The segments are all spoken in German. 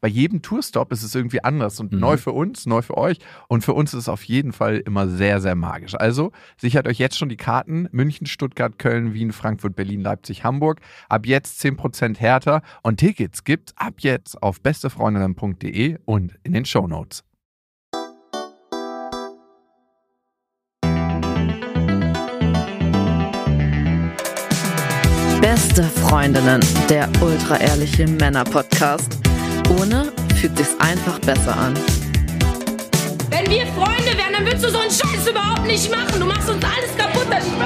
bei jedem Tourstop ist es irgendwie anders und Mhm. neu für uns, neu für euch und für uns ist es auf jeden Fall immer sehr, sehr magisch. Also sichert euch jetzt schon die Karten München, Stuttgart, Köln, Wien, Frankfurt, Berlin, Leipzig, Hamburg. Ab jetzt 10% härter und Tickets gibt's ab jetzt auf bestefreundinnen.de und in den Shownotes. Beste Freundinnen, der ultra-ehrliche Männer-Podcast. Ohne fühlt sich's einfach besser an. Wenn wir Freunde wären, dann würdest du so einen Scheiß überhaupt nicht machen. Du machst uns alles kaputt, das Spiel.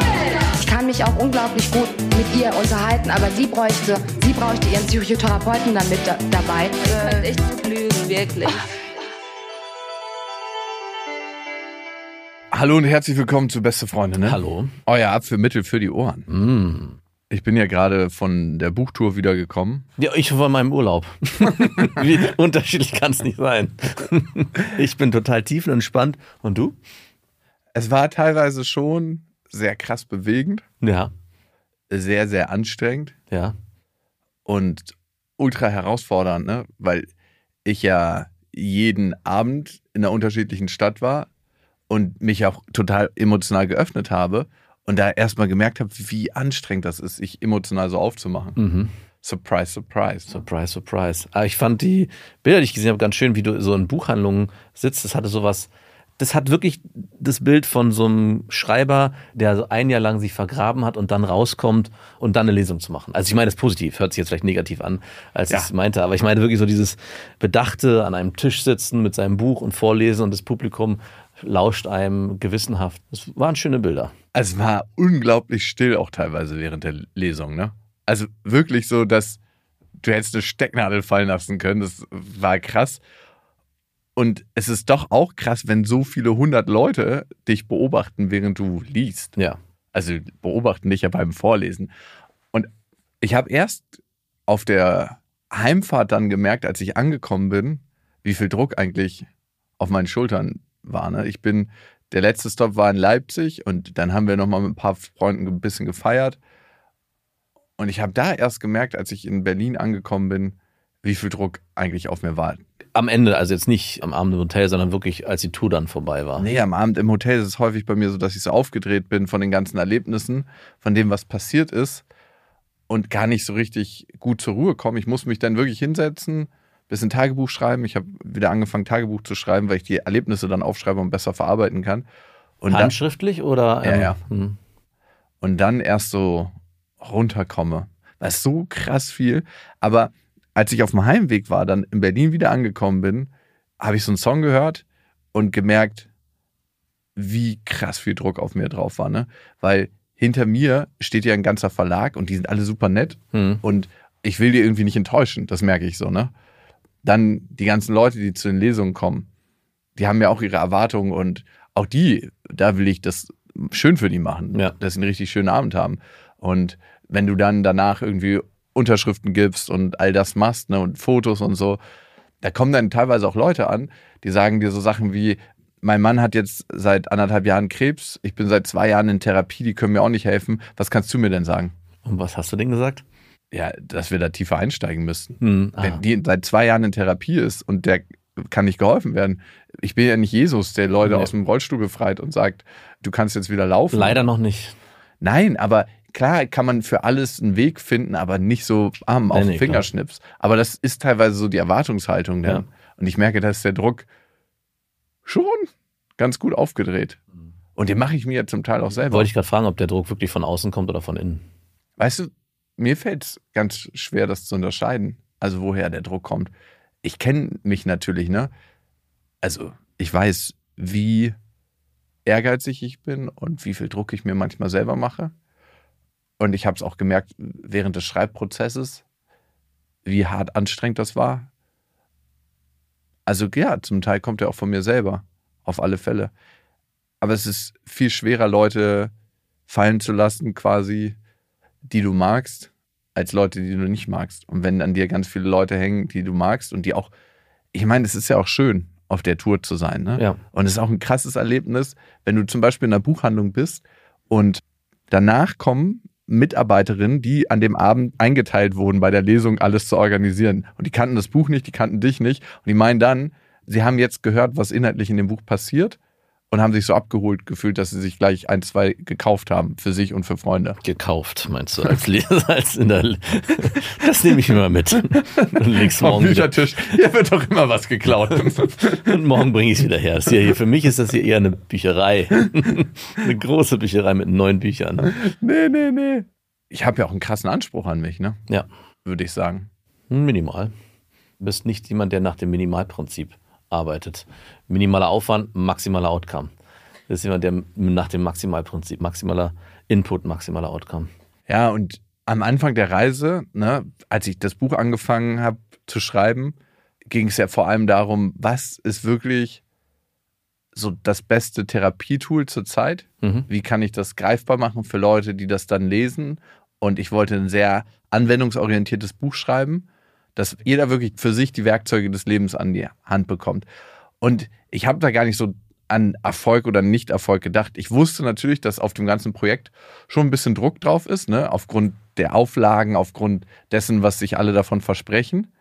Ich kann mich auch unglaublich gut mit ihr unterhalten, aber sie bräuchte, sie bräuchte ihren Psychotherapeuten damit da, dabei. Echt gut lügen, wirklich. Hallo und herzlich willkommen zu Beste Freundinnen. Hallo. Euer Abführmittel für die Ohren. Mm. Ich bin ja gerade von der Buchtour wiedergekommen. Ja, ich war in meinem Urlaub. Wie unterschiedlich kann es nicht sein. ich bin total tiefenentspannt. Und du? Es war teilweise schon sehr krass bewegend, Ja, sehr, sehr anstrengend ja. und ultra herausfordernd, ne? weil ich ja jeden Abend in einer unterschiedlichen Stadt war und mich auch total emotional geöffnet habe und da erstmal gemerkt habe, wie anstrengend das ist, sich emotional so aufzumachen. Mhm. Surprise, surprise. Surprise, surprise. Aber ich fand die Bilder, die ich gesehen habe, ganz schön, wie du so in Buchhandlungen sitzt. Das hatte sowas. Das hat wirklich das Bild von so einem Schreiber, der so ein Jahr lang sich vergraben hat und dann rauskommt und dann eine Lesung zu machen. Also ich meine das positiv, hört sich jetzt vielleicht negativ an, als Ja. ich es meinte, aber ich meine wirklich so dieses Bedachte an einem Tisch sitzen mit seinem Buch und vorlesen und das Publikum lauscht einem gewissenhaft. Das waren schöne Bilder. Es war unglaublich still auch teilweise während der Lesung, ne? Also wirklich so, dass du hättest eine Stecknadel fallen lassen können. Das war krass. Und es ist doch auch krass, wenn so viele hundert Leute dich beobachten, während du liest. Ja. Also beobachten dich ja beim Vorlesen. Und ich habe erst auf der Heimfahrt dann gemerkt, als ich angekommen bin, wie viel Druck eigentlich auf meinen Schultern war. Ne? Ich bin, der letzte Stop war in Leipzig und dann haben wir nochmal mit ein paar Freunden ein bisschen gefeiert. Und ich habe da erst gemerkt, als ich in Berlin angekommen bin, wie viel Druck eigentlich auf mir war. Am Ende, also jetzt nicht am Abend im Hotel, sondern wirklich, als die Tour dann vorbei war. Nee, am Abend im Hotel ist es häufig bei mir so, dass ich so aufgedreht bin von den ganzen Erlebnissen, von dem, was passiert ist und gar nicht so richtig gut zur Ruhe komme. Ich muss mich dann wirklich hinsetzen, bisschen Tagebuch schreiben. Ich habe wieder angefangen, Tagebuch zu schreiben, weil ich die Erlebnisse dann aufschreibe und besser verarbeiten kann. Und dann, Handschriftlich oder? Ja, ähm, ja. hm. und dann erst so runterkomme. Das ist so krass viel. Aber als ich auf dem Heimweg war, dann in Berlin wieder angekommen bin, habe ich so einen Song gehört und gemerkt, wie krass viel Druck auf mir drauf war. Ne? Weil hinter mir steht ja ein ganzer Verlag und die sind alle super nett Hm. und ich will die irgendwie nicht enttäuschen, das merke ich so, ne? Dann die ganzen Leute, die zu den Lesungen kommen, die haben ja auch ihre Erwartungen und auch die, da will ich das schön für die machen, Ja. dass sie einen richtig schönen Abend haben. Und wenn du dann danach irgendwie Unterschriften gibst und all das machst, ne, und Fotos und so, da kommen dann teilweise auch Leute an, die sagen dir so Sachen wie, mein Mann hat jetzt seit anderthalb Jahren Krebs, ich bin seit zwei Jahren in Therapie, die können mir auch nicht helfen. Was kannst du mir denn sagen? Und was hast du denn gesagt? Ja, dass wir da tiefer einsteigen müssten. Hm. Wenn Ah. die seit zwei Jahren in Therapie ist und der kann nicht geholfen werden. Ich bin ja nicht Jesus, der Leute Nee. aus dem Rollstuhl befreit und sagt, du kannst jetzt wieder laufen. Leider noch nicht. Nein, aber klar kann man für alles einen Weg finden, aber nicht so am auf Nee, nee, Fingerschnips. Aber das ist teilweise so die Erwartungshaltung. Dann. Ja. Und ich merke, dass der Druck schon ganz gut aufgedreht. Und den mache ich mir ja zum Teil auch selber. Wollte ich gerade fragen, ob der Druck wirklich von außen kommt oder von innen. Weißt du, mir fällt es ganz schwer, das zu unterscheiden. Also woher der Druck kommt. Ich kenne mich natürlich, ne? Also ich weiß, wie ehrgeizig ich bin und wie viel Druck ich mir manchmal selber mache. Und ich habe es auch gemerkt während des Schreibprozesses, wie hart anstrengend das war. Also ja, zum Teil kommt er auch von mir selber, auf alle Fälle. Aber es ist viel schwerer, Leute fallen zu lassen, quasi, die du magst, als Leute, die du nicht magst. Und wenn an dir ganz viele Leute hängen, die du magst und die auch, ich meine, es ist ja auch schön, auf der Tour zu sein. Ne? Ja. Und es ist auch ein krasses Erlebnis, wenn du zum Beispiel in einer Buchhandlung bist und danach kommen Mitarbeiterinnen, die an dem Abend eingeteilt wurden, bei der Lesung alles zu organisieren. Und die kannten das Buch nicht, die kannten dich nicht. Und die meinen dann, sie haben jetzt gehört, was inhaltlich in dem Buch passiert und haben sich so abgeholt gefühlt, dass sie sich gleich ein, zwei gekauft haben für sich und für Freunde. Gekauft, meinst du, als als in der. Das nehme ich immer mit. Und Am morgen wieder. Büchertisch, hier wird doch immer was geklaut. Und morgen bringe ich es wieder her. Hier, hier, für mich ist das hier eher eine Bücherei. Eine große Bücherei mit neun Büchern. nee, nee, nee. Ich habe ja auch einen krassen Anspruch an mich, ne? Ja, Würde ich sagen. minimal. Du bist nicht jemand, der nach dem Minimalprinzip arbeitet. Minimaler Aufwand, maximaler Outcome. Das ist jemand, der nach dem Maximalprinzip, maximaler Input, maximaler Outcome. Ja, und am Anfang der Reise, ne, als ich das Buch angefangen habe zu schreiben, ging es ja vor allem darum, was ist wirklich so das beste Therapietool zur Zeit? Mhm. Wie kann ich das greifbar machen für Leute, die das dann lesen? Und ich wollte ein sehr anwendungsorientiertes Buch schreiben, dass jeder wirklich für sich die Werkzeuge des Lebens an die Hand bekommt. Und ich habe da gar nicht so an Erfolg oder Nicht-Erfolg gedacht. Ich wusste natürlich, dass auf dem ganzen Projekt schon ein bisschen Druck drauf ist, ne? aufgrund der Auflagen, aufgrund dessen, was sich alle davon versprechen.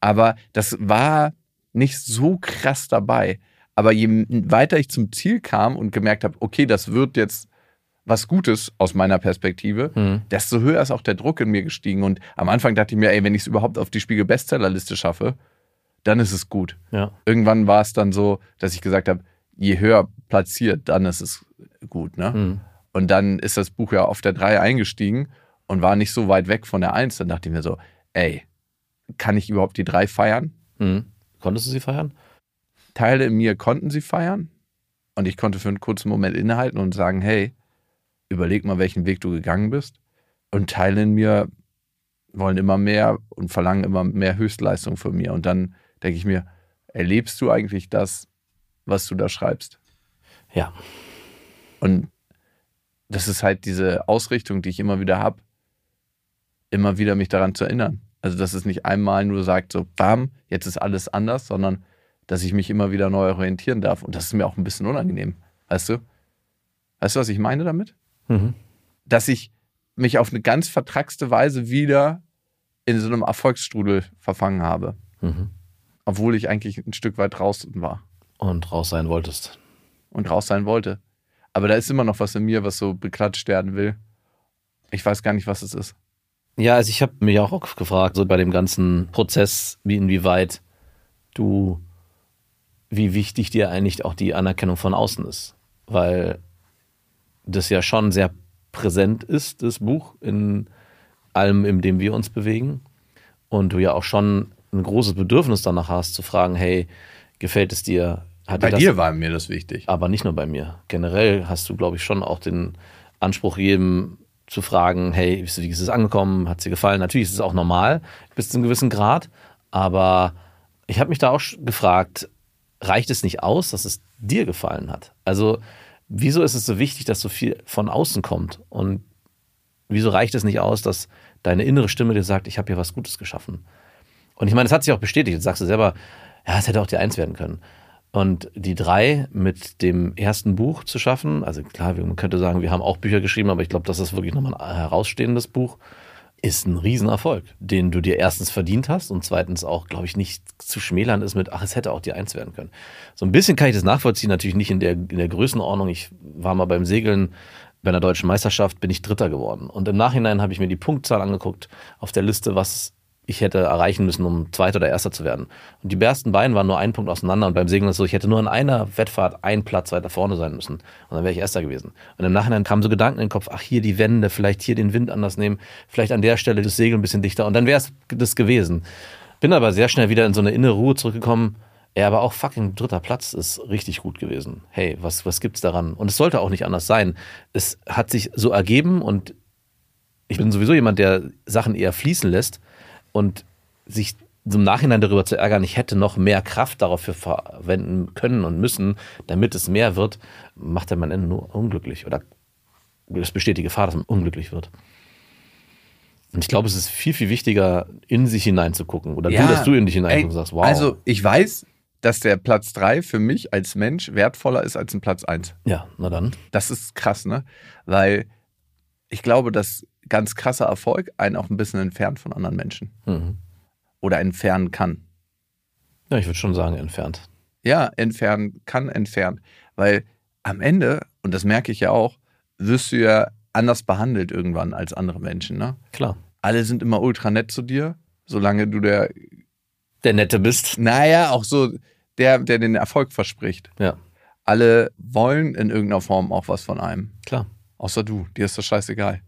Aber das war nicht so krass dabei. Aber je weiter ich zum Ziel kam und gemerkt habe, okay, das wird jetzt was Gutes aus meiner Perspektive, Mhm. desto höher ist auch der Druck in mir gestiegen. Und am Anfang dachte ich mir, ey, wenn ich es überhaupt auf die Spiegel-Bestsellerliste schaffe, dann ist es gut. Ja. Irgendwann war es dann so, dass ich gesagt habe, je höher platziert, dann ist es gut. Ne? Mhm. Und dann ist das Buch ja auf der 3 eingestiegen und war nicht so weit weg von der 1. Dann dachte ich mir so, ey, kann ich überhaupt die 3 feiern? Mhm. Konntest du sie feiern? Teile in mir konnten sie feiern. Und ich konnte für einen kurzen Moment innehalten und sagen, hey, überleg mal, welchen Weg du gegangen bist. Und Teile in mir wollen immer mehr und verlangen immer mehr Höchstleistung von mir. Und dann denke ich mir, erlebst du eigentlich das, was du da schreibst? Ja. Und das ist halt diese Ausrichtung, die ich immer wieder habe, immer wieder mich daran zu erinnern. Also, dass es nicht einmal nur sagt, so, bam, jetzt ist alles anders, sondern dass ich mich immer wieder neu orientieren darf. Und das ist mir auch ein bisschen unangenehm. Weißt du? Weißt du, was ich meine damit? Mhm. Dass ich mich auf eine ganz vertrackste Weise wieder in so einem Erfolgsstrudel verfangen habe. Mhm. Obwohl ich eigentlich ein Stück weit draußen war Und raus sein wolltest. und raus sein wollte. Aber da ist immer noch was in mir, was so beklatscht werden will. Ich weiß gar nicht, was es ist. Ja, also ich habe mich auch gefragt, so bei dem ganzen Prozess, wie inwieweit du, wie wichtig dir eigentlich auch die Anerkennung von außen ist. Weil das ja schon sehr präsent ist, das Buch, in allem, in dem wir uns bewegen. Und du ja auch schon ein großes Bedürfnis danach hast, zu fragen, hey, gefällt es dir? Hat Bei das dir war mir das wichtig. aber nicht nur bei mir. Generell hast du, glaube ich, schon auch den Anspruch, jedem zu fragen, hey, wie ist es angekommen? Hat es dir gefallen? Natürlich ist es auch normal, bis zu einem gewissen Grad. Aber ich habe mich da auch gefragt, reicht es nicht aus, dass es dir gefallen hat? Also, wieso ist es so wichtig, dass so viel von außen kommt? Und wieso reicht es nicht aus, dass deine innere Stimme dir sagt, ich habe hier was Gutes geschaffen? Und ich meine, das hat sich auch bestätigt. Jetzt sagst du selber, ja, es hätte auch die Eins werden können. Und die drei mit dem ersten Buch zu schaffen, also klar, man könnte sagen, wir haben auch Bücher geschrieben, aber ich glaube, das ist wirklich nochmal ein herausstehendes Buch, ist ein Riesenerfolg, den du dir erstens verdient hast und zweitens auch, glaube ich, nicht zu schmälern ist mit, ach, es hätte auch die Eins werden können. So ein bisschen kann ich das nachvollziehen, natürlich nicht in der, in der Größenordnung. Ich war mal beim Segeln bei einer deutschen Meisterschaft, bin ich Dritter geworden. Und im Nachhinein habe ich mir die Punktzahl angeguckt auf der Liste, was ich hätte erreichen müssen, um Zweiter oder Erster zu werden. Und die ersten beiden waren nur einen Punkt auseinander. Und beim Segeln ist es so, ich hätte nur in einer Wettfahrt einen Platz weiter vorne sein müssen. Und dann wäre ich Erster gewesen. Und im Nachhinein kamen so Gedanken in den Kopf, ach, hier die Wände, vielleicht hier den Wind anders nehmen, vielleicht an der Stelle das Segel ein bisschen dichter. Und dann wäre es das gewesen. Bin aber sehr schnell wieder in so eine innere Ruhe zurückgekommen. Ja, aber auch fucking dritter Platz ist richtig gut gewesen. Hey, was, was gibt's daran? Und es sollte auch nicht anders sein. Es hat sich so ergeben und bin sowieso jemand, der Sachen eher fließen lässt und sich im Nachhinein darüber zu ärgern, ich hätte noch mehr Kraft dafür verwenden können und müssen, damit es mehr wird, macht dann am Ende nur unglücklich. Oder es besteht die Gefahr, dass man unglücklich wird. Und ich glaube, es ist viel, viel wichtiger, in sich hineinzugucken. Oder Ja, du, dass du in dich hineinguckst und sagst, wow. Also, ich weiß, dass der Platz 3 für mich als Mensch wertvoller ist als ein Platz 1. ja, na dann. Das ist krass, ne? Weil ich glaube, dass ganz krasser Erfolg einen auch ein bisschen entfernt von anderen Menschen. Mhm. Oder entfernen kann. Ja, ich würde schon sagen, entfernt. Ja, entfernen kann entfernen. Weil am Ende, und das merke ich ja auch, wirst du ja anders behandelt irgendwann als andere Menschen, ne? Klar. Alle sind immer ultra nett zu dir, solange du der, Der Nette bist. naja, auch so der, der den Erfolg verspricht. Ja, Alle wollen in irgendeiner Form auch was von einem. klar. Außer du, dir ist das scheißegal.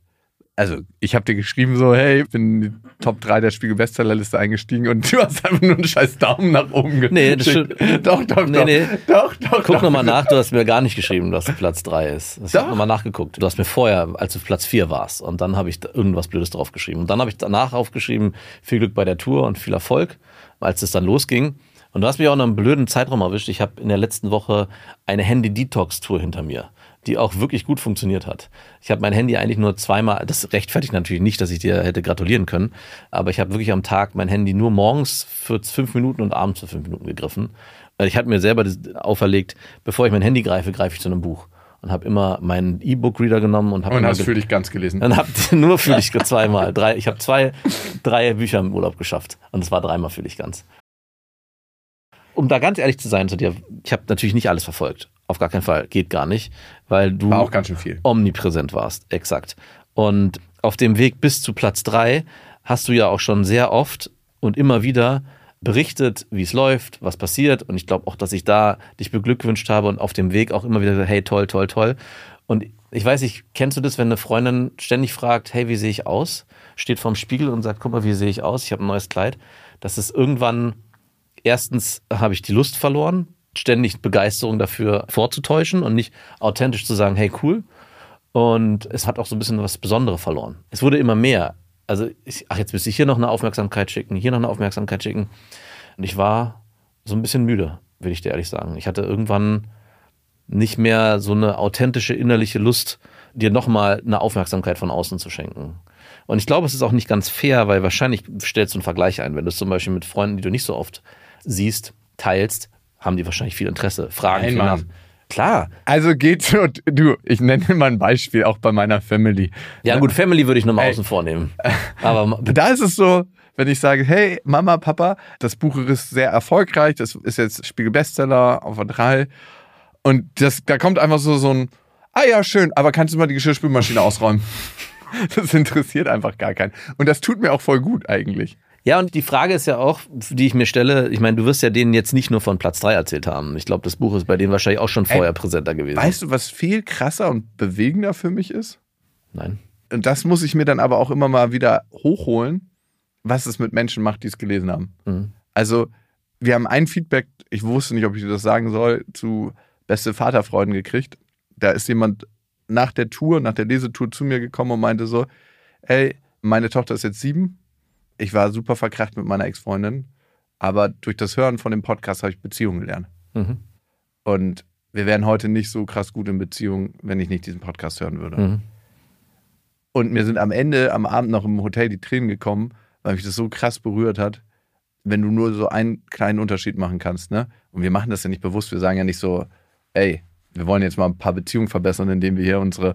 Also, ich habe dir geschrieben so, hey, ich bin in die Top 3 der Spiegel-Bestsellerliste eingestiegen und du hast einfach nur einen scheiß Daumen nach oben geschickt. Nee, das stimmt. Doch, doch, Nee, doch. nee. Doch, doch, Guck nochmal nach, du hast mir gar nicht geschrieben, dass Platz 3 ist. Ich habe nochmal nachgeguckt. Du hast mir vorher, als du auf Platz 4 warst, und dann habe ich irgendwas Blödes draufgeschrieben. Und dann habe ich danach aufgeschrieben, viel Glück bei der Tour und viel Erfolg, als es dann losging. Und du hast mich auch in einem blöden Zeitraum erwischt. Ich habe in der letzten Woche eine Handy-Detox-Tour hinter mir, die auch wirklich gut funktioniert hat. Ich habe mein Handy eigentlich nur zweimal, das rechtfertigt natürlich nicht, dass ich dir hätte gratulieren können, aber ich habe wirklich am Tag mein Handy nur morgens für fünf Minuten und abends für fünf Minuten gegriffen. Weil Ich hatte mir selber das auferlegt, bevor ich mein Handy greife, greife ich zu einem Buch. Und habe immer meinen E-Book-Reader genommen und habe Und hast für dich ganz gelesen. dann ihr nur für dich zweimal. Drei, ich habe zwei, drei Bücher im Urlaub geschafft. Und es war dreimal für dich ganz. Um da ganz ehrlich zu sein zu dir, ich habe natürlich nicht alles verfolgt. Auf gar keinen Fall. Geht gar nicht. Weil du War auch ganz schön viel. omnipräsent warst. Exakt. Und auf dem Weg bis zu Platz drei hast du ja auch schon sehr oft und immer wieder berichtet, wie es läuft, was passiert. Und ich glaube auch, dass ich da dich beglückwünscht habe und auf dem Weg auch immer wieder hey, toll, toll, toll. Und ich weiß nicht, kennst du das, wenn eine Freundin ständig fragt, hey, wie sehe ich aus? Steht vorm Spiegel und sagt, guck mal, wie sehe ich aus? Ich habe ein neues Kleid. Das ist irgendwann, erstens habe ich die Lust verloren, ständig Begeisterung dafür vorzutäuschen und nicht authentisch zu sagen, hey, cool. Und es hat auch so ein bisschen was Besonderes verloren. Es wurde immer mehr. Also, ich, ach, jetzt müsste ich hier noch eine Aufmerksamkeit schicken, hier noch eine Aufmerksamkeit schicken. Und ich war so ein bisschen müde, will ich dir ehrlich sagen. Ich hatte irgendwann nicht mehr so eine authentische innerliche Lust, dir nochmal eine Aufmerksamkeit von außen zu schenken. Und ich glaube, es ist auch nicht ganz fair, weil wahrscheinlich stellst du einen Vergleich ein. Wenn du es zum Beispiel mit Freunden, die du nicht so oft siehst, teilst, haben die wahrscheinlich viel Interesse, fragen Nein, viel nach. Klar. Also geht so, du, ich nenne mal ein Beispiel, auch bei meiner Family. Ja, gut, Family würde ich nochmal außen vornehmen. Aber Da ist es so, wenn ich sage, hey, Mama, Papa, das Buch ist sehr erfolgreich, das ist jetzt Spiegel-Bestseller auf der 3. Und das, da kommt einfach so, so ein, ah ja, schön, aber kannst du mal die Geschirrspülmaschine ausräumen? Das interessiert einfach gar keinen. Und das tut mir auch voll gut eigentlich. Ja, und die Frage ist ja auch, die ich mir stelle, ich meine, du wirst ja denen jetzt nicht nur von Platz 3 erzählt haben. Ich glaube, das Buch ist bei denen wahrscheinlich auch schon vorher präsenter gewesen. Weißt du, was viel krasser und bewegender für mich ist? Nein. Und das muss ich mir dann aber auch immer mal wieder hochholen, was es mit Menschen macht, die es gelesen haben. Mhm. Also, wir haben ein Feedback, ich wusste nicht, ob ich dir das sagen soll, zu beste Vaterfreuden gekriegt. Da ist jemand nach der Tour, nach der Lesetour zu mir gekommen und meinte so, ey, meine Tochter ist jetzt sieben. Ich war super verkracht mit meiner Ex-Freundin, aber durch das Hören von dem Podcast habe ich Beziehungen gelernt. Mhm. Und wir wären heute nicht so krass gut in Beziehung, wenn ich nicht diesen Podcast hören würde. Mhm. Und mir sind am Ende, am Abend noch im Hotel die Tränen gekommen, weil mich das so krass berührt hat, wenn du nur so einen kleinen Unterschied machen kannst. Ne? Und wir machen das ja nicht bewusst. Wir sagen ja nicht so, ey, wir wollen jetzt mal ein paar Beziehungen verbessern, indem wir hier unsere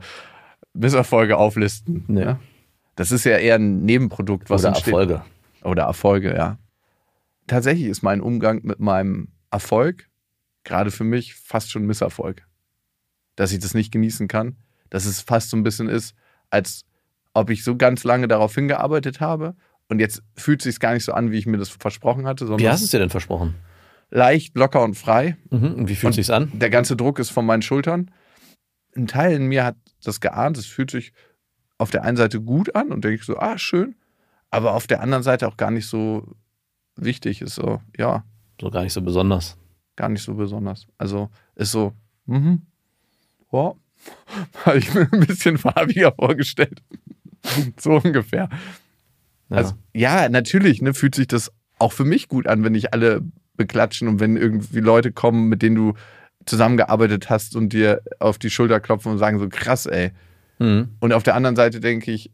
Misserfolge auflisten. Nee. Ne? Das ist ja eher ein Nebenprodukt, was Oder entsteht. Erfolge. Oder Erfolge, ja. Tatsächlich ist mein Umgang mit meinem Erfolg gerade für mich fast schon Misserfolg. Dass ich das nicht genießen kann, dass es fast so ein bisschen ist, als ob ich so ganz lange darauf hingearbeitet habe und jetzt fühlt es sich gar nicht so an, wie ich mir das versprochen hatte, Wie sondern hast du es dir denn versprochen? leicht, locker und frei. Mhm. Und wie fühlt es sich an? Der ganze Druck ist von meinen Schultern. Ein Teil in mir hat das geahnt, es fühlt sich auf der einen Seite gut an und denke ich so, ah, schön, aber auf der anderen Seite auch gar nicht so wichtig, ist so, ja, So gar nicht so besonders. gar nicht so besonders. Also ist so, mhm, ja, habe ich mir ein bisschen farbiger vorgestellt. so ungefähr. Ja. Also, ja, natürlich, ne, fühlt sich das auch für mich gut an, wenn ich alle beklatschen und wenn irgendwie Leute kommen, mit denen du zusammengearbeitet hast und dir auf die Schulter klopfen und sagen so krass, ey. Mhm. Und auf der anderen Seite denke ich,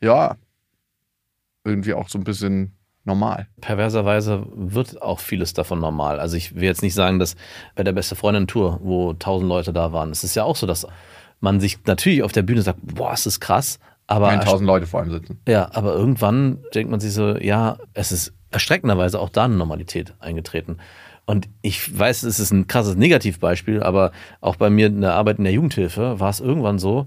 ja, irgendwie auch so ein bisschen normal. Perverserweise wird auch vieles davon normal. Also ich will jetzt nicht sagen, dass bei der beste Freundin Tour, wo tausend Leute da waren, es ist ja auch so, dass man sich natürlich auf der Bühne sagt, boah, es ist krass, aber 1000 Leute vor allem sitzen. ja, aber irgendwann denkt man sich so, ja, es ist erschreckenderweise auch da eine Normalität eingetreten. Und ich weiß, es ist ein krasses Negativbeispiel, aber auch bei mir in der Arbeit in der Jugendhilfe war es irgendwann so,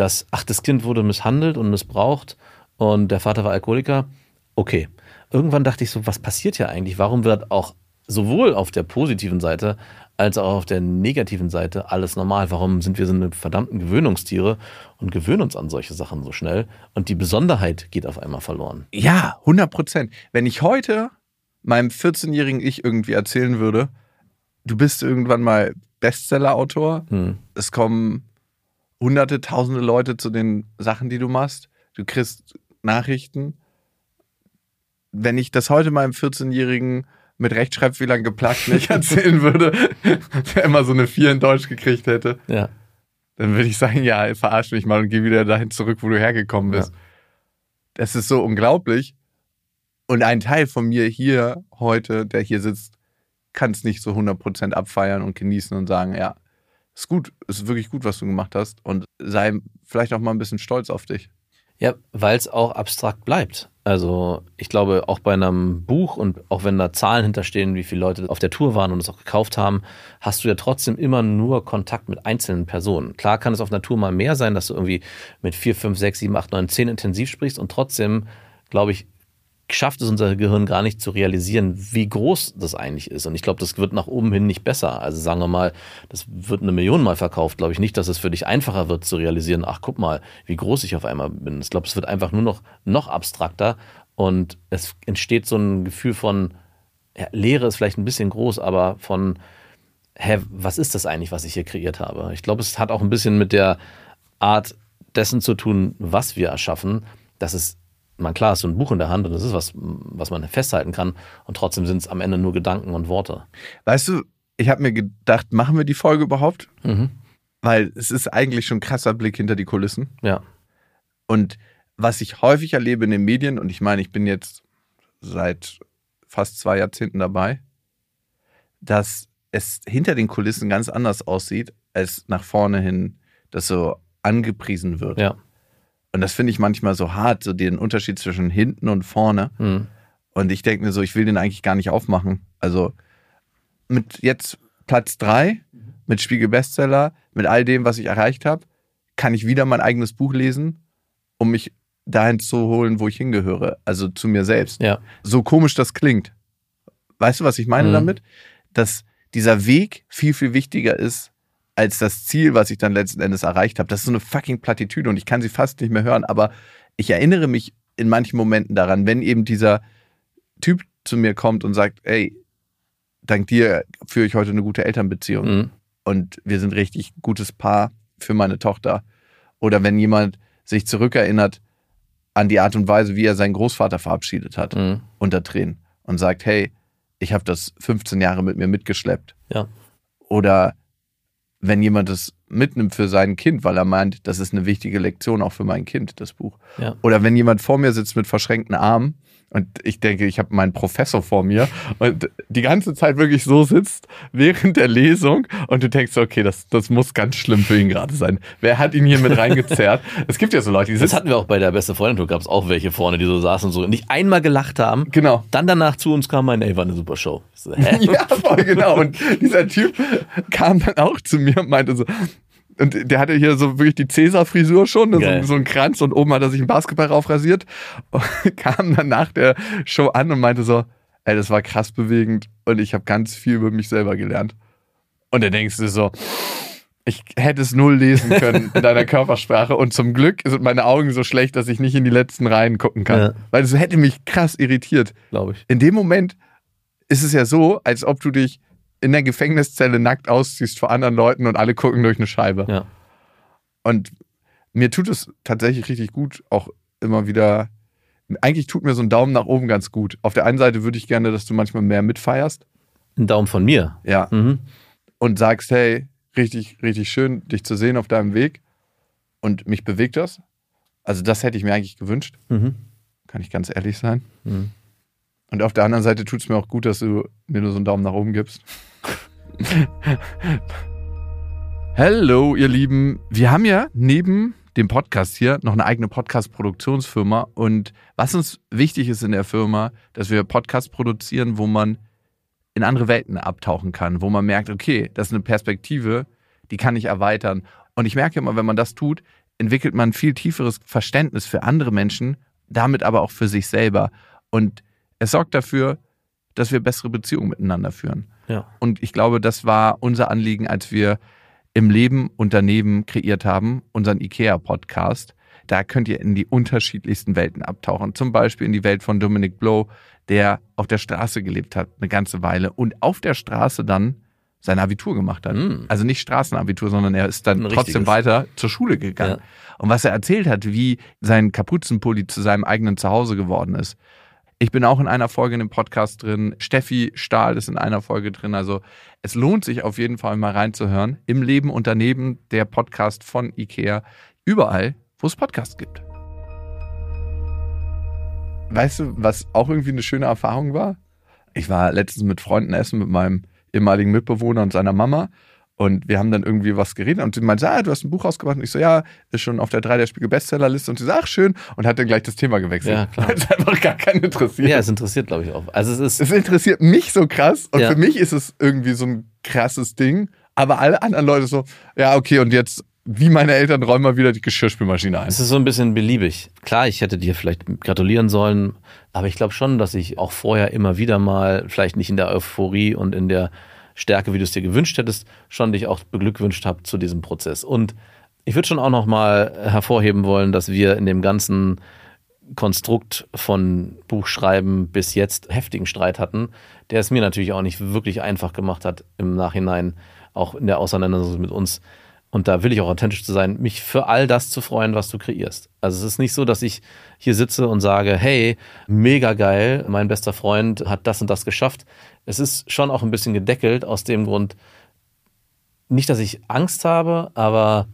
dass, ach, das Kind wurde misshandelt und missbraucht und der Vater war Alkoholiker. Okay. Irgendwann dachte ich so, was passiert hier eigentlich? Warum wird auch sowohl auf der positiven Seite als auch auf der negativen Seite alles normal? Warum sind wir so eine verdammten Gewöhnungstiere und gewöhnen uns an solche Sachen so schnell? Und die Besonderheit geht auf einmal verloren. Ja, 100 Prozent. Wenn ich heute meinem 14-jährigen Ich irgendwie erzählen würde, du bist irgendwann mal Bestseller-Autor, Hm. es kommen hunderte, tausende Leute zu den Sachen, die du machst, du kriegst Nachrichten. Wenn ich das heute meinem 14-jährigen mit Rechtschreibfehlern geplagt nicht erzählen würde, der immer so eine 4 in Deutsch gekriegt hätte, Ja. dann würde ich sagen, ja, verarsch mich mal und geh wieder dahin zurück, wo du hergekommen bist. Das ist so unglaublich. Und ein Teil von mir hier heute, der hier sitzt, kann es nicht so 100% abfeiern und genießen und sagen, ja, ist gut, ist wirklich gut, was du gemacht hast und sei vielleicht auch mal ein bisschen stolz auf dich. Ja, weil es auch abstrakt bleibt. Also ich glaube, auch bei einem Buch und auch wenn da Zahlen hinterstehen, wie viele Leute auf der Tour waren und es auch gekauft haben, hast du ja trotzdem immer nur Kontakt mit einzelnen Personen. Klar kann es auf einer Tour mal mehr sein, dass du irgendwie mit vier, fünf, sechs, sieben, acht, neun, zehn intensiv sprichst und trotzdem, glaube ich, schafft es unser Gehirn gar nicht zu realisieren, wie groß das eigentlich ist. Und ich glaube, das wird nach oben hin nicht besser. Also sagen wir mal, das wird eine Million Mal verkauft. Glaube ich nicht, dass es für dich einfacher wird zu realisieren, ach guck mal, wie groß ich auf einmal bin. Ich glaube, es wird einfach nur noch, noch abstrakter und es entsteht so ein Gefühl von, ja, Leere ist vielleicht ein bisschen groß, aber von, hä, was ist das eigentlich, was ich hier kreiert habe? Ich glaube, es hat auch ein bisschen mit der Art dessen zu tun, was wir erschaffen, dass es man klar hast du ein Buch in der Hand und das ist was, was man festhalten kann und trotzdem sind es am Ende nur Gedanken und Worte. Weißt du, ich habe mir gedacht, machen wir die Folge überhaupt? Mhm. Weil es ist eigentlich schon ein krasser Blick hinter die Kulissen. Ja. Und was ich häufig erlebe in den Medien, und ich meine, ich bin jetzt seit fast zwei Jahrzehnten dabei, dass es hinter den Kulissen ganz anders aussieht, als nach vorne hin das so angepriesen wird. Ja. Und das finde ich manchmal so hart, so den Unterschied zwischen hinten und vorne. Mhm. Und ich denke mir so, ich will den eigentlich gar nicht aufmachen. Also mit jetzt Platz drei, mit Spiegel Bestseller, mit all dem, was ich erreicht habe, kann ich wieder mein eigenes Buch lesen, um mich dahin zu holen, wo ich hingehöre. Also zu mir selbst. Ja. So komisch das klingt. Weißt du, was ich meine Mhm. damit? Dass dieser Weg viel, viel wichtiger ist als das Ziel, was ich dann letzten Endes erreicht habe. Das ist so eine fucking Plattitüde und ich kann sie fast nicht mehr hören, aber ich erinnere mich in manchen Momenten daran, wenn eben dieser Typ zu mir kommt und sagt, ey, dank dir führe ich heute eine gute Elternbeziehung Mhm. und wir sind richtig gutes Paar für meine Tochter. Oder wenn jemand sich zurückerinnert an die Art und Weise, wie er seinen Großvater verabschiedet hat, Mhm. unter Tränen und sagt, hey, ich habe das 15 Jahre mit mir mitgeschleppt. Ja. Oder wenn jemand es mitnimmt für sein Kind, weil er meint, das ist eine wichtige Lektion auch für mein Kind, das Buch. Ja. Oder wenn jemand vor mir sitzt mit verschränkten Armen und ich denke, ich habe meinen Professor vor mir und die ganze Zeit wirklich so sitzt während der Lesung und du denkst, okay, das, das muss ganz schlimm für ihn gerade sein. Wer hat ihn hier mit reingezerrt? es gibt ja so Leute, die Das sitzen. hatten wir auch bei der beste Freundin gab es auch welche vorne, die so saßen und so nicht einmal gelacht haben. Genau. Dann danach zu uns kam ein, ey, war eine super Show. So, hä? Ja, voll genau. Und dieser Typ kam dann auch zu mir und meinte so, und der hatte hier so wirklich die Cäsar-Frisur schon, so, so ein Kranz und oben hat er sich einen Basketball raufrasiert. Und kam dann nach der Show an und meinte so, ey, das war krass bewegend und ich habe ganz viel über mich selber gelernt. Und dann denkst du so, ich hätte es null lesen können in deiner Körpersprache und zum Glück sind meine Augen so schlecht, dass ich nicht in die letzten Reihen gucken kann. Ja. Weil es hätte mich krass irritiert Glaube ich. in dem Moment ist es ja so, als ob du dich in der Gefängniszelle nackt ausziehst vor anderen Leuten und alle gucken durch eine Scheibe. Ja. Und mir tut es tatsächlich richtig gut, auch immer wieder, eigentlich tut mir so ein Daumen nach oben ganz gut. Auf der einen Seite würde ich gerne, dass du manchmal mehr mitfeierst. Ein Daumen von mir. Ja. Mhm. Und sagst, hey, richtig, richtig schön, dich zu sehen auf deinem Weg. Und mich bewegt das. Also das hätte ich mir eigentlich gewünscht. Mhm. Kann ich ganz ehrlich sein. Mhm. Und auf der anderen Seite tut es mir auch gut, dass du mir nur so einen Daumen nach oben gibst. Hallo, ihr Lieben. Wir haben ja neben dem Podcast hier noch eine eigene Podcast-Produktionsfirma. Und was uns wichtig ist in der Firma, dass wir Podcasts produzieren, wo man in andere Welten abtauchen kann, wo man merkt, okay, das ist eine Perspektive, die kann ich erweitern. Und ich merke immer, wenn man das tut, entwickelt man ein viel tieferes Verständnis für andere Menschen, damit aber auch für sich selber. Und es sorgt dafür, dass wir bessere Beziehungen miteinander führen. Ja. Und ich glaube, das war unser Anliegen, als wir im Leben und daneben kreiert haben, unseren IKEA-Podcast. Da könnt ihr in die unterschiedlichsten Welten abtauchen. Zum Beispiel in die Welt von Dominic Blow, der auf der Straße gelebt hat, eine ganze Weile und auf der Straße dann sein Abitur gemacht hat. Mm. Also nicht Straßenabitur, sondern er ist dann Ein trotzdem richtiges. weiter zur Schule gegangen. Ja. Und was er erzählt hat, wie sein Kapuzenpulli zu seinem eigenen Zuhause geworden ist. Ich bin auch in einer Folge in dem Podcast drin. Steffi Stahl ist in einer Folge drin. Also es lohnt sich auf jeden Fall mal reinzuhören. Im Leben und daneben der Podcast von IKEA. Überall, wo es Podcasts gibt. Weißt du, was auch irgendwie eine schöne Erfahrung war? Ich war letztens mit Freunden essen mit meinem ehemaligen Mitbewohner und seiner Mama. Und wir haben dann irgendwie was geredet und sie meinte, ah, du hast ein Buch rausgebracht. Und ich so, ja, ist schon auf der 3 der Spiegel Bestsellerliste. Und sie sagt, ach, schön. Und hat dann gleich das Thema gewechselt. Ja, klar. Weil es einfach gar keinen interessiert. Ja, es interessiert, glaube ich, auch. Also es ist, Es interessiert mich so krass und Ja. für mich ist es irgendwie so ein krasses Ding. Aber alle anderen Leute so, ja, okay, und jetzt, wie meine Eltern, räumen mal wieder die Geschirrspülmaschine ein. es ist so ein bisschen beliebig. Klar, ich hätte dir vielleicht gratulieren sollen, aber ich glaube schon, dass ich auch vorher immer wieder mal, vielleicht nicht in der Euphorie und in der Stärke, wie du es dir gewünscht hättest, schon dich auch beglückwünscht habe zu diesem Prozess. Und ich würde schon auch noch mal hervorheben wollen, dass wir in dem ganzen Konstrukt von Buchschreiben bis jetzt heftigen Streit hatten, der es mir natürlich auch nicht wirklich einfach gemacht hat im Nachhinein, auch in der Auseinandersetzung mit uns. Und da will ich auch authentisch zu sein, mich für all das zu freuen, was du kreierst. Also es ist nicht so, dass ich hier sitze und sage, hey, mega geil, mein bester Freund hat das und das geschafft. Es ist schon auch ein bisschen gedeckelt aus dem Grund, nicht, dass ich Angst habe, aber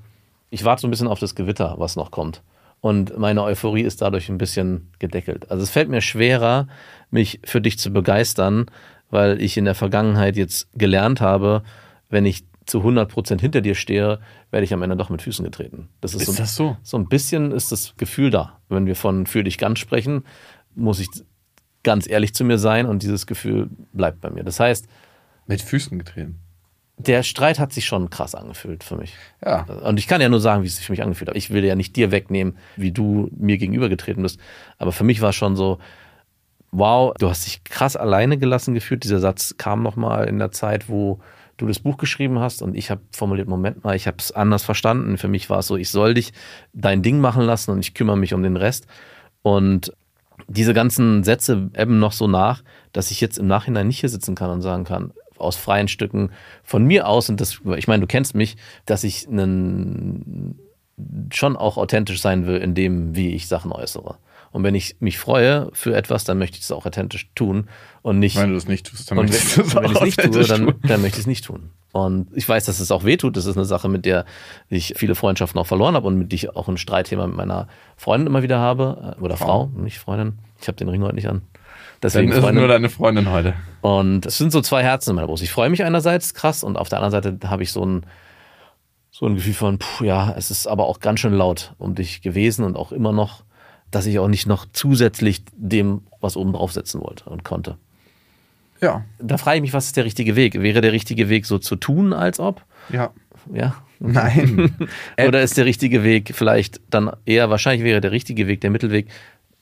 ich warte so ein bisschen auf das Gewitter, was noch kommt. Und meine Euphorie ist dadurch ein bisschen gedeckelt. Also es fällt mir schwerer, mich für dich zu begeistern, weil ich in der Vergangenheit jetzt gelernt habe, wenn ich zu 100% hinter dir stehe, werde ich am Ende doch mit Füßen getreten. Das ist, Ist so, das so? so ein bisschen ist das Gefühl da. Wenn wir von für dich ganz sprechen, muss ich ganz ehrlich zu mir sein und dieses Gefühl bleibt bei mir. Das heißt, Mit Füßen getreten. der Streit hat sich schon krass angefühlt für mich. Ja. Und ich kann ja nur sagen, wie es sich für mich angefühlt hat. Ich will ja nicht dir wegnehmen, wie du mir gegenübergetreten bist. Aber für mich war es schon so, wow, du hast dich krass alleine gelassen gefühlt. Dieser Satz kam nochmal in der Zeit, wo du das Buch geschrieben hast und ich habe formuliert, Moment mal, ich habe es anders verstanden. Für mich war es so, ich soll dich dein Ding machen lassen und ich kümmere mich um den Rest. Und diese ganzen Sätze ebben noch so nach, dass ich jetzt im Nachhinein nicht hier sitzen kann und sagen kann, aus freien Stücken von mir aus, und das, ich meine, du kennst mich, dass ich einen, schon auch authentisch sein will in dem, wie ich Sachen äußere. Und wenn ich mich freue für etwas, dann möchte ich es auch authentisch tun und nicht. Wenn du das nicht tust, dann Und möchtest du wenn, es wenn ich auch es nicht tue, dann, dann möchte ich es nicht tun. Und ich weiß, dass es auch wehtut. Das ist eine Sache, mit der ich viele Freundschaften auch verloren habe und mit der ich auch ein Streitthema mit meiner Freundin immer wieder habe. Äh, Oder Frau, nicht Freundin. Ich habe den Ring heute nicht an. Dann Deswegen ist es Freundin. nur deine Freundin heute. Und es sind so zwei Herzen in meiner Brust. Ich freue mich einerseits krass und auf der anderen Seite habe ich so ein, so ein Gefühl von, puh, ja, es ist aber auch ganz schön laut um dich gewesen und auch immer noch, dass ich auch nicht noch zusätzlich dem was oben drauf setzen wollte und konnte. Ja, Da frage ich mich, was ist der richtige Weg? Wäre der richtige Weg so zu tun, als ob? ja. Ja. Nein. Oder ist der richtige Weg vielleicht dann eher, wahrscheinlich wäre der richtige Weg, der Mittelweg,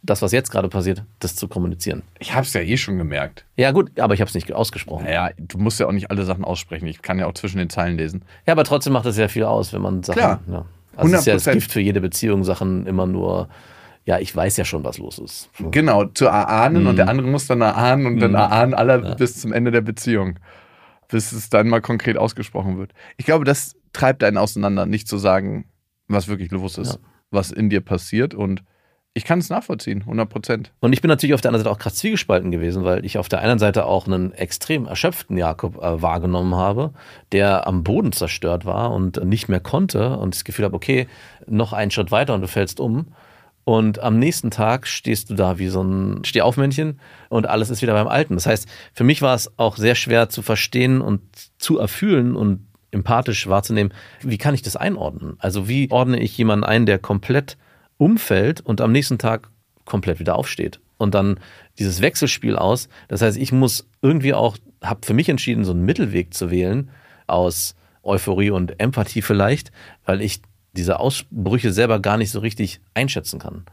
das, was jetzt gerade passiert, das zu kommunizieren. ich habe es ja eh schon gemerkt. Ja, gut, aber ich habe es nicht ausgesprochen. Naja, du musst ja auch nicht alle Sachen aussprechen. Ich kann ja auch zwischen den Zeilen lesen. Ja, aber trotzdem macht es ja viel aus, wenn man Sachen. Klar. Ja. Also es ist ja das 100%. Gift für jede Beziehung, Sachen immer nur, ja, ich weiß ja schon, was los ist. Genau, zu erahnen und der andere muss dann erahnen und dann erahnen alle bis zum Ende der Beziehung. Bis es dann mal konkret ausgesprochen wird. Ich glaube, das treibt einen auseinander, nicht zu sagen, was wirklich los ist, Ja. was in dir passiert. Und Ich kann es nachvollziehen, 100 Prozent. Und ich bin natürlich auf der anderen Seite auch krass zwiegespalten gewesen, weil ich auf der einen Seite auch einen extrem erschöpften Jakob äh, wahrgenommen habe, der am Boden zerstört war und nicht mehr konnte und das Gefühl habe, okay, noch einen Schritt weiter und du fällst um. Und am nächsten Tag stehst du da wie so ein Stehaufmännchen und alles ist wieder beim Alten. Das heißt, für mich war es auch sehr schwer zu verstehen und zu erfühlen und empathisch wahrzunehmen, wie kann ich das einordnen? Also wie ordne ich jemanden ein, der komplett umfällt und am nächsten Tag komplett wieder aufsteht? Und dann dieses Wechselspiel aus. Das heißt, ich muss irgendwie auch, habe für mich entschieden, so einen Mittelweg zu wählen aus Euphorie und Empathie vielleicht, weil ich diese Ausbrüche selber gar nicht so richtig einschätzen kann.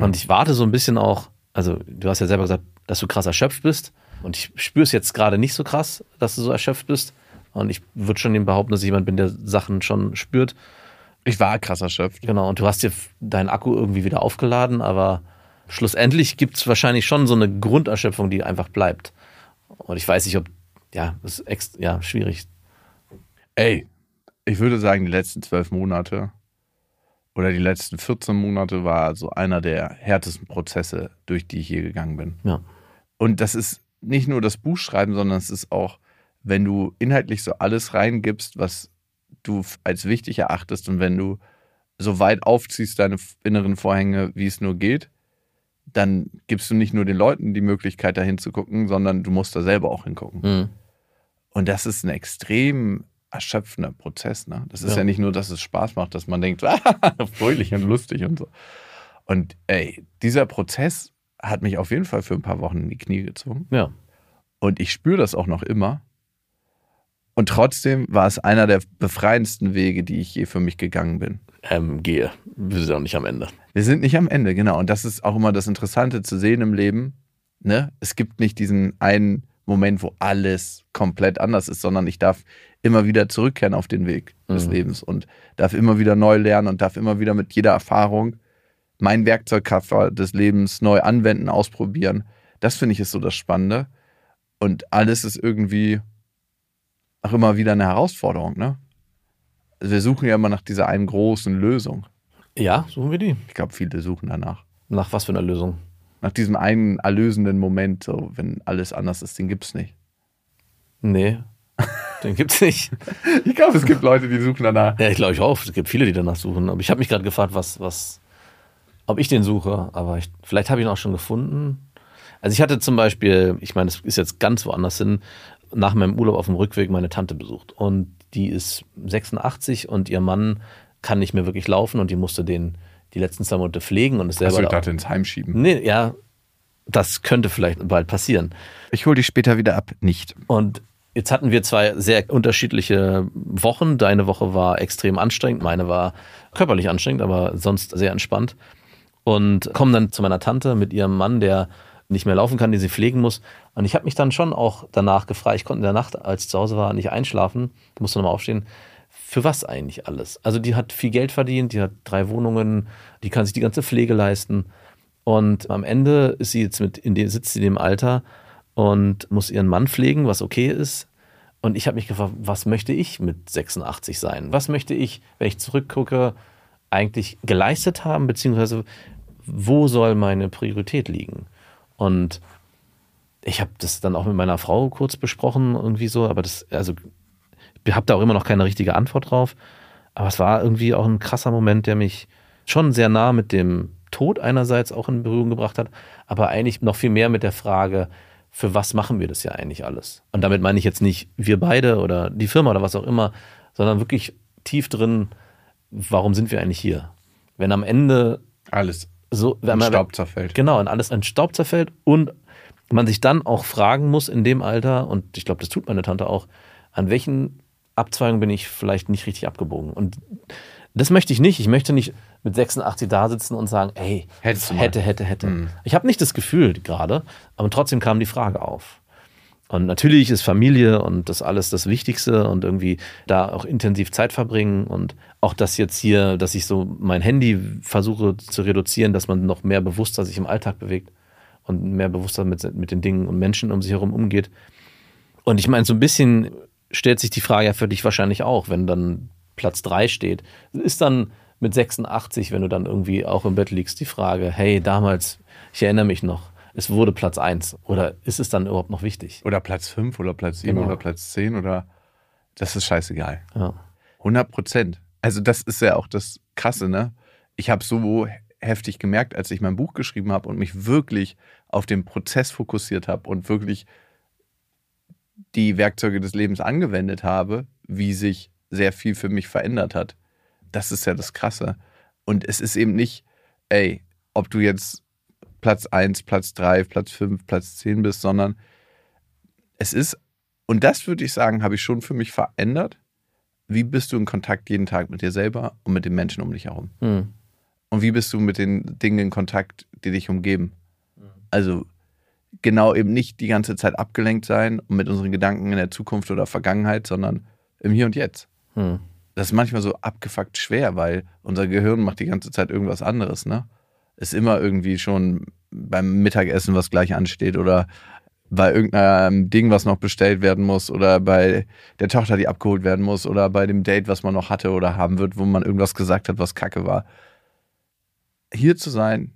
Und ich warte so ein bisschen auch, also du hast ja selber gesagt, dass du krass erschöpft bist. Und ich spüre es jetzt gerade nicht so krass, dass du so erschöpft bist. Und ich würde schon behaupten, dass ich jemand bin, der Sachen schon spürt. Ich war krass erschöpft. Genau, und du hast dir deinen Akku irgendwie wieder aufgeladen, aber schlussendlich gibt es wahrscheinlich schon so eine Grunderschöpfung, die einfach bleibt. Und ich weiß nicht, ob, ja, das ist ja, schwierig. Ey, ich würde sagen, die letzten zwölf Monate oder die letzten 14 Monate war so einer der härtesten Prozesse, durch die ich hier gegangen bin. Ja. Und das ist nicht nur das Buchschreiben, sondern es ist auch, wenn du inhaltlich so alles reingibst, was du als wichtig erachtest und wenn du so weit aufziehst, deine inneren Vorhänge, wie es nur geht, dann gibst du nicht nur den Leuten die Möglichkeit, da hinzugucken, sondern du musst da selber auch hingucken. Mhm. Und das ist ein extrem erschöpfender Prozess. Ne? Das ist ja. Ja. nicht nur, dass es Spaß macht, dass man denkt, fröhlich und lustig und so. Und ey, dieser Prozess hat mich auf jeden Fall für ein paar Wochen in die Knie gezwungen. Ja. Und ich spüre das auch noch immer. Und trotzdem war es einer der befreiendsten Wege, die ich je für mich gegangen bin. Ähm, gehe. Wir sind auch nicht am Ende. Wir sind nicht am Ende, genau. Und das ist auch immer das Interessante zu sehen im Leben. Ne? Es gibt nicht diesen einen Moment, wo alles komplett anders ist, sondern ich darf immer wieder zurückkehren auf den Weg des Mhm. Lebens und darf immer wieder neu lernen und darf immer wieder mit jeder Erfahrung mein Werkzeugkoffer des Lebens neu anwenden, ausprobieren. Das finde ich ist so das Spannende. Und alles ist irgendwie auch immer wieder eine Herausforderung. Ne? Also wir suchen ja immer nach dieser einen großen Lösung. Ja, suchen wir die. Ich glaube, viele suchen danach. Nach was für einer Lösung? Nach diesem einen erlösenden Moment, so, wenn alles anders ist, den gibt's nicht. Nee, den gibt's nicht. Ich glaube, es gibt Leute, die suchen danach. Ja, ich glaube ich auch. Es gibt viele, die danach suchen. Aber ich habe mich gerade gefragt, was, was, ob ich den suche. Aber ich, vielleicht habe ich ihn auch schon gefunden. Also ich hatte zum Beispiel, ich meine, es ist jetzt ganz woanders hin, nach meinem Urlaub auf dem Rückweg meine Tante besucht. Und die ist 86 und ihr Mann kann nicht mehr wirklich laufen und die musste den die letzten zwei Monate pflegen und ist selber. Da- dachte ins Heim schieben. nee, ja, das könnte vielleicht bald passieren. Ich hole dich später wieder ab. Nicht. Und jetzt hatten wir zwei sehr unterschiedliche Wochen. Deine Woche war extrem anstrengend, meine war körperlich anstrengend, aber sonst sehr entspannt. Und kommen dann zu meiner Tante mit ihrem Mann, der nicht mehr laufen kann, den sie pflegen muss. Und ich habe mich dann schon auch danach gefragt, ich konnte in der Nacht, als ich zu Hause war, nicht einschlafen, musste nochmal aufstehen. Für was eigentlich alles? Also die hat viel Geld verdient, die hat drei Wohnungen, die kann sich die ganze Pflege leisten. Und am Ende ist sie jetzt mit, in dem, sitzt sie in dem Alter und muss ihren Mann pflegen, was okay ist. Und ich habe mich gefragt, was möchte ich mit 86 sein? Was möchte ich, wenn ich zurückgucke, eigentlich geleistet haben, beziehungsweise wo soll meine Priorität liegen? Und ich habe das dann auch mit meiner Frau kurz besprochen, irgendwie so, aber das, also ich habe da auch immer noch keine richtige Antwort drauf. Aber es war irgendwie auch ein krasser Moment, der mich schon sehr nah mit dem Tod einerseits auch in Berührung gebracht hat, aber eigentlich noch viel mehr mit der Frage, für was machen wir das ja eigentlich alles? Und damit meine ich jetzt nicht wir beide oder die Firma oder was auch immer, sondern wirklich tief drin, warum sind wir eigentlich hier? Wenn am Ende Alles. so, wenn man, Staub zerfällt. Genau, und alles in Staub zerfällt und man sich dann auch fragen muss in dem Alter, und ich glaube, das tut meine Tante auch, an welchen Abzweigungen bin ich vielleicht nicht richtig abgebogen. Und das möchte ich nicht. Ich möchte nicht mit 86 da sitzen und sagen, ey, Hättest hätte, hätte, hätte. Mhm. Ich habe nicht das Gefühl gerade, aber trotzdem kam die Frage auf. Und natürlich ist Familie und das alles das Wichtigste und irgendwie da auch intensiv Zeit verbringen und auch das jetzt hier, dass ich so mein Handy versuche zu reduzieren, dass man noch mehr bewusster sich im Alltag bewegt und mehr bewusster mit, mit den Dingen und Menschen um sich herum umgeht. Und ich meine, so ein bisschen stellt sich die Frage ja für dich wahrscheinlich auch, wenn dann Platz drei steht. Ist dann mit 86, wenn du dann irgendwie auch im Bett liegst, die Frage, hey, damals, ich erinnere mich noch, es wurde Platz 1. Oder ist es dann überhaupt noch wichtig? Oder Platz 5 oder Platz 7 Genau. oder Platz 10 oder das ist scheißegal. Ja. 100 Prozent. Also das ist ja auch das Krasse, ne? Ich habe so heftig gemerkt, als ich mein Buch geschrieben habe und mich wirklich auf den Prozess fokussiert habe und wirklich die Werkzeuge des Lebens angewendet habe, wie sich sehr viel für mich verändert hat. Das ist ja das Krasse. Und es ist eben nicht, ey, ob du jetzt Platz 1, Platz 3, Platz 5, Platz 10 bist, sondern es ist, und das würde ich sagen, habe ich schon für mich verändert. Wie bist du in Kontakt jeden Tag mit dir selber und mit den Menschen um dich herum? Hm. Und wie bist du mit den Dingen in Kontakt, die dich umgeben? Also genau eben nicht die ganze Zeit abgelenkt sein und mit unseren Gedanken in der Zukunft oder Vergangenheit, sondern im Hier und Jetzt. Hm. Das ist manchmal so abgefuckt schwer, weil unser Gehirn macht die ganze Zeit irgendwas anderes, ne? Ist immer irgendwie schon beim Mittagessen, was gleich ansteht oder bei irgendeinem Ding, was noch bestellt werden muss oder bei der Tochter, die abgeholt werden muss oder bei dem Date, was man noch hatte oder haben wird, wo man irgendwas gesagt hat, was kacke war. Hier zu sein,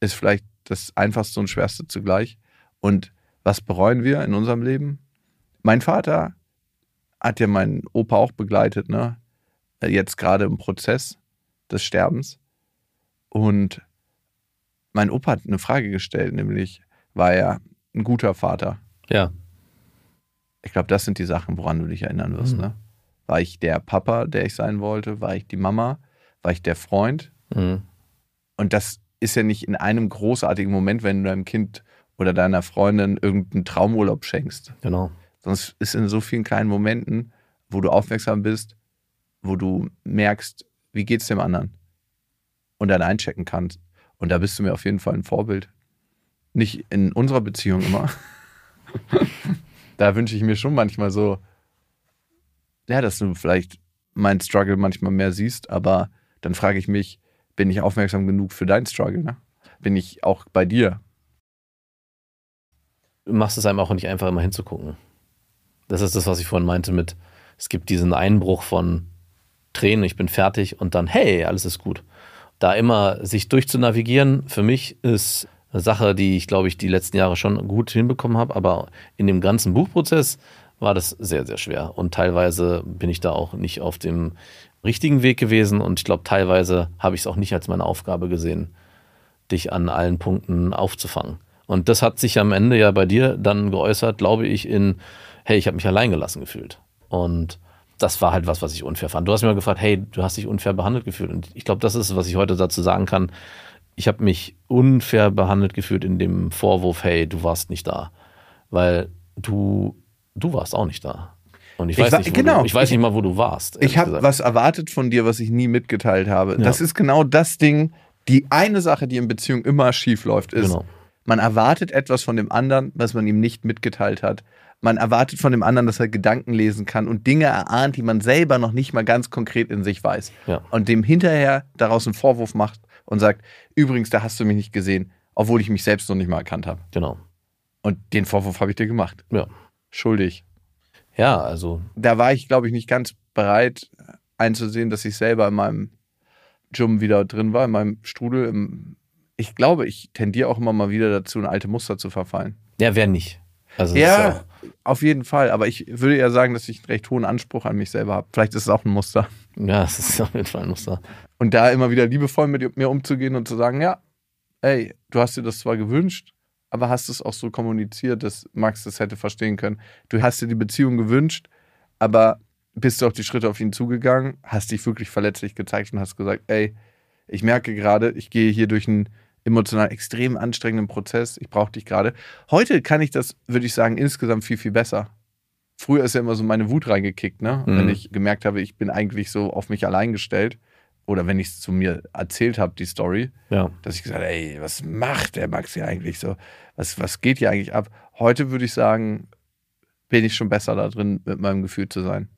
ist vielleicht das Einfachste und Schwerste zugleich. Und was bereuen wir in unserem Leben? Mein Vater hat ja meinen Opa auch begleitet, ne? Jetzt gerade im Prozess des Sterbens. Und mein Opa hat eine Frage gestellt, nämlich, war er ein guter Vater? Ja. Ich glaube, das sind die Sachen, woran du dich erinnern wirst, Mhm. ne? War ich der Papa, der ich sein wollte? War ich die Mama? War ich der Freund? Hm. Und das ist ja nicht in einem großartigen Moment, wenn du deinem Kind oder deiner Freundin irgendeinen Traumurlaub schenkst. Genau. Es ist in so vielen kleinen Momenten, wo du aufmerksam bist, wo du merkst, wie geht's dem anderen und dann einchecken kannst. Und da bist du mir auf jeden Fall ein Vorbild. Nicht in unserer Beziehung immer. da wünsche ich mir schon manchmal so, ja, dass du vielleicht meinen Struggle manchmal mehr siehst, aber dann frage ich mich, bin ich aufmerksam genug für deinen Struggle? Ne? Bin ich auch bei dir? Du machst es einem auch nicht einfach immer hinzugucken. Das ist das, was ich vorhin meinte mit, es gibt diesen Einbruch von Tränen, ich bin fertig und dann, hey, alles ist gut. Da immer sich durchzunavigieren, für mich ist eine Sache, die ich, glaube ich, die letzten Jahre schon gut hinbekommen habe, aber in dem ganzen Buchprozess war das sehr, sehr schwer. Und teilweise bin ich da auch nicht auf dem richtigen Weg gewesen und ich glaube, teilweise habe ich es auch nicht als meine Aufgabe gesehen, dich an allen Punkten aufzufangen. Und das hat sich am Ende ja bei dir dann geäußert, glaube ich, in, hey, ich habe mich allein gelassen gefühlt. Und das war halt was, was ich unfair fand. Du hast mir mal gefragt, hey, du hast dich unfair behandelt gefühlt. Und ich glaube, das ist, was ich heute dazu sagen kann. Ich habe mich unfair behandelt gefühlt in dem Vorwurf, hey, du warst nicht da. Weil du, du warst auch nicht da. Und ich Ich weiß, war- nicht, genau. du, ich weiß Ich- nicht mal, wo du warst. Ich habe was erwartet von dir, was ich nie mitgeteilt habe. Ja. Das ist genau das Ding. Die eine Sache, die in Beziehung immer schief läuft, ist, Genau. man erwartet etwas von dem anderen, was man ihm nicht mitgeteilt hat. Man erwartet von dem anderen, dass er Gedanken lesen kann und Dinge erahnt, die man selber noch nicht mal ganz konkret in sich weiß. Ja. Und dem hinterher daraus einen Vorwurf macht und sagt, übrigens, da hast du mich nicht gesehen, obwohl ich mich selbst noch nicht mal erkannt habe. Genau. Und den Vorwurf habe ich dir gemacht. Ja. Schuldig. Ja, also da war ich, glaube ich, nicht ganz bereit einzusehen, dass ich selber in meinem Jum wieder drin war, in meinem Strudel. Im ich glaube, ich tendiere auch immer mal wieder dazu, in alte Muster zu verfallen. Ja, wer nicht? Also Ja, auf jeden Fall. Aber ich würde ja sagen, dass ich einen recht hohen Anspruch an mich selber habe. Vielleicht ist es auch ein Muster. ja, das ist auf jeden Fall ein Muster. Und da immer wieder liebevoll mit mir umzugehen und zu sagen, ja, ey, du hast dir das zwar gewünscht, aber hast es auch so kommuniziert, dass Max das hätte verstehen können. Du hast dir die Beziehung gewünscht, aber bist du auch die Schritte auf ihn zugegangen, hast dich wirklich verletzlich gezeigt und hast gesagt, ey, ich merke gerade, ich gehe hier durch einen emotional extrem anstrengenden Prozess, ich brauche dich gerade. Heute kann ich das, würde ich sagen, insgesamt viel, viel besser. Früher ist ja immer so meine Wut reingekickt, ne? Mhm. Wenn ich gemerkt habe, ich bin eigentlich so auf mich allein gestellt. Oder wenn ich es zu mir erzählt habe, die Story, Ja. dass ich gesagt habe, ey, was macht der Max hier eigentlich so? Was, was geht hier eigentlich ab? Heute würde ich sagen, bin ich schon besser da drin, mit meinem Gefühl zu sein.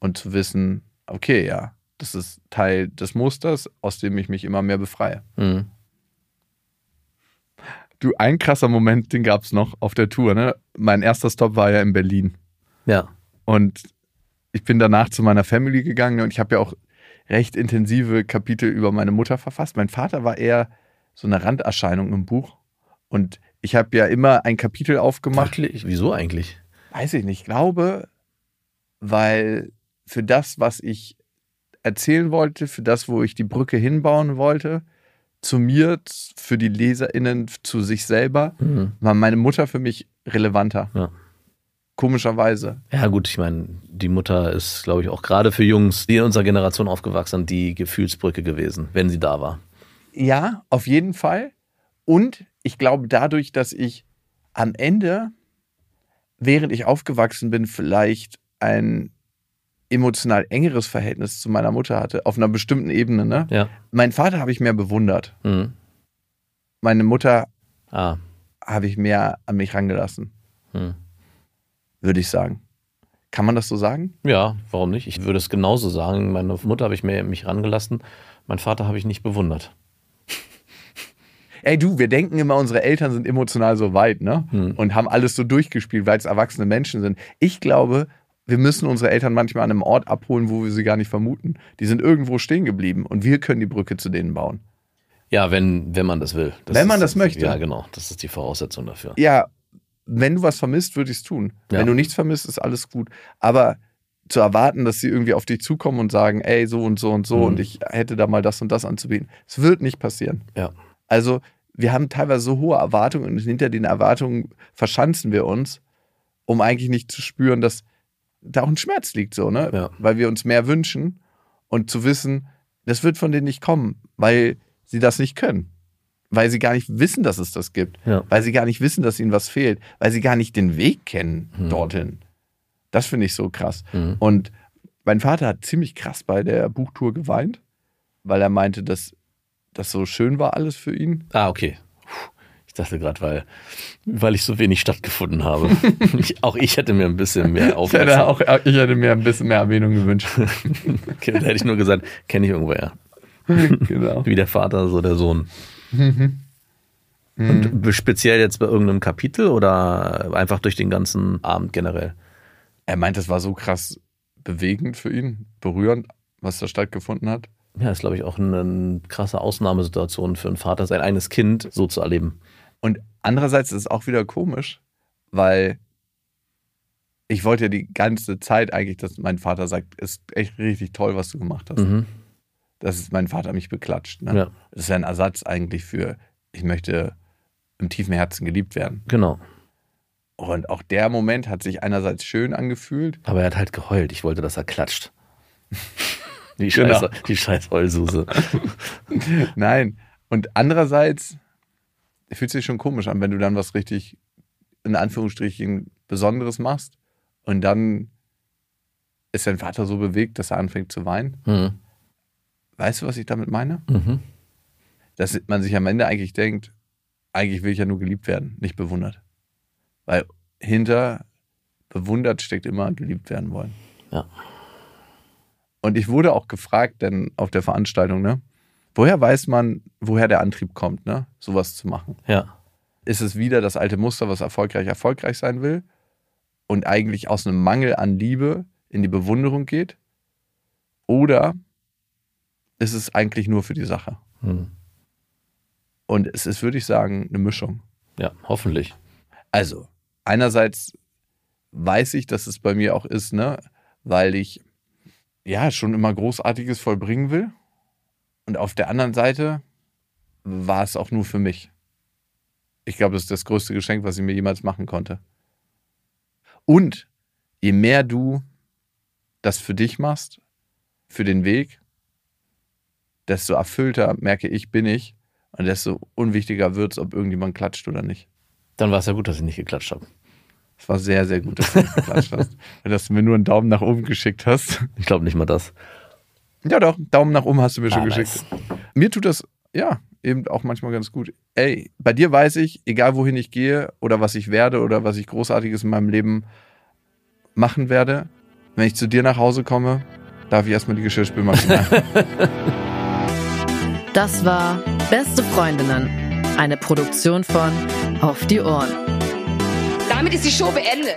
Und zu wissen, okay, ja, das ist Teil des Musters, aus dem ich mich immer mehr befreie. Mhm. Du, ein krasser Moment, den gab es noch auf der Tour. Ne? Mein erster Stop war ja in Berlin. Ja. Und ich bin danach zu meiner Family gegangen und ich habe ja auch recht intensive Kapitel über meine Mutter verfasst. Mein Vater war eher so eine Randerscheinung im Buch. Und ich habe ja immer ein Kapitel aufgemacht. Wirklich? Wieso eigentlich? Weiß ich nicht. Ich glaube, weil für das, was ich erzählen wollte, für das, wo ich die Brücke hinbauen wollte, zu mir, für die LeserInnen, zu sich selber, Mhm. war meine Mutter für mich relevanter. Ja. Komischerweise. Ja, gut, ich meine, die Mutter ist, glaube ich, auch gerade für Jungs, die in unserer Generation aufgewachsen sind, die Gefühlsbrücke gewesen, wenn sie da war. Ja, auf jeden Fall. Und ich glaube, dadurch, dass ich am Ende, während ich aufgewachsen bin, vielleicht ein emotional engeres Verhältnis zu meiner Mutter hatte, auf einer bestimmten Ebene. Ne? Ja. Meinen Vater habe ich mehr bewundert. Mhm. Meine Mutter Ah. habe ich mehr an mich rangelassen, Mhm. würde ich sagen. Kann man das so sagen? Ja, warum nicht? Ich würde es genauso sagen. Meine Mutter habe ich mehr mich rangelassen, mein Vater habe ich nicht bewundert. Ey, du, wir denken immer, unsere Eltern sind emotional so weit, ne? Hm. Und haben alles so durchgespielt, weil es erwachsene Menschen sind. Ich glaube, wir müssen unsere Eltern manchmal an einem Ort abholen, wo wir sie gar nicht vermuten. Die sind irgendwo stehen geblieben und wir können die Brücke zu denen bauen. Ja, wenn, wenn man das will. Wenn man ist, das möchte. Ja, genau. Das ist die Voraussetzung dafür. Ja, wenn du was vermisst, würde ich es tun. Ja. Wenn du nichts vermisst, ist alles gut. Aber zu erwarten, dass sie irgendwie auf dich zukommen und sagen, ey, so und so und so Mhm. und ich hätte da mal das und das anzubieten. Es wird nicht passieren. Ja. Also, wir haben teilweise so hohe Erwartungen und hinter den Erwartungen verschanzen wir uns, um eigentlich nicht zu spüren, dass da auch ein Schmerz liegt, so, ne? Ja. Weil wir uns mehr wünschen und zu wissen, das wird von denen nicht kommen, weil sie das nicht können. Weil sie gar nicht wissen, dass es das gibt. Ja. Weil sie gar nicht wissen, dass ihnen was fehlt. Weil sie gar nicht den Weg kennen Hm. dorthin. Das finde ich so krass. Mhm. Und mein Vater hat ziemlich krass bei der Buchtour geweint, weil er meinte, dass das so schön war alles für ihn. Ah, okay. Ich dachte gerade, weil, weil ich so wenig stattgefunden habe. ich, auch ich hätte mir ein bisschen mehr Ich hätte, Aufmerksamkeit. auch, ich hätte mir ein bisschen mehr Erwähnung gewünscht. Okay, da hätte ich nur gesagt, kenne ich irgendwoher. genau. Wie der Vater, so der Sohn. Mhm. Und speziell jetzt bei irgendeinem Kapitel oder einfach durch den ganzen Abend generell? Er meint, das war so krass bewegend für ihn, berührend, was da stattgefunden hat. Ja, ist, glaube ich, auch eine krasse Ausnahmesituation für einen Vater, sein eigenes Kind so zu erleben. Und andererseits ist es auch wieder komisch, weil ich wollte ja die ganze Zeit eigentlich, dass mein Vater sagt, ist echt richtig toll, was du gemacht hast. Mhm. Dass mein Vater mich beklatscht. Ne? Ja. Das ist ja ein Ersatz eigentlich für, ich möchte im tiefen Herzen geliebt werden. Genau. Und auch der Moment hat sich einerseits schön angefühlt. Aber er hat halt geheult. Ich wollte, dass er klatscht. Die Genau. die scheiß Heulsuse. Nein. Und andererseits fühlt sich schon komisch an, wenn du dann was richtig, in Anführungsstrichen, Besonderes machst und dann ist dein Vater so bewegt, dass er anfängt zu weinen. Mhm. Weißt du, was ich damit meine? Mhm. Dass man sich am Ende eigentlich denkt, eigentlich will ich ja nur geliebt werden, nicht bewundert. Weil hinter bewundert steckt immer geliebt werden wollen. Ja. Und ich wurde auch gefragt, denn auf der Veranstaltung, ne? Woher weiß man, woher der Antrieb kommt, ne? Sowas zu machen? Ja. Ist es wieder das alte Muster, was erfolgreich erfolgreich sein will und eigentlich aus einem Mangel an Liebe in die Bewunderung geht? Oder ist es eigentlich nur für die Sache? Mhm. Und es ist, würde ich sagen, eine Mischung. Ja, hoffentlich. Also, einerseits weiß ich, dass es bei mir auch ist, ne, weil ich ja schon immer Großartiges vollbringen will. Und auf der anderen Seite war es auch nur für mich. Ich glaube, das ist das größte Geschenk, was ich mir jemals machen konnte. Und je mehr du das für dich machst, für den Weg, desto erfüllter merke ich, bin ich. Und desto unwichtiger wird es, ob irgendjemand klatscht oder nicht. Dann war es ja gut, dass ich nicht geklatscht habe. Es war sehr, sehr gut, dass du nicht geklatscht hast. Dass du mir nur einen Daumen nach oben geschickt hast. Ich glaube nicht mal das. Ja, doch, Daumen nach oben hast du mir schon geschickt. Mir tut das, ja, eben auch manchmal ganz gut. Ey, bei dir weiß ich, egal wohin ich gehe oder was ich werde oder was ich Großartiges in meinem Leben machen werde, wenn ich zu dir nach Hause komme, darf ich erstmal die Geschirrspülmaschine. Das war Beste Freundinnen, eine Produktion von Auf die Ohren. Damit ist die Show beendet.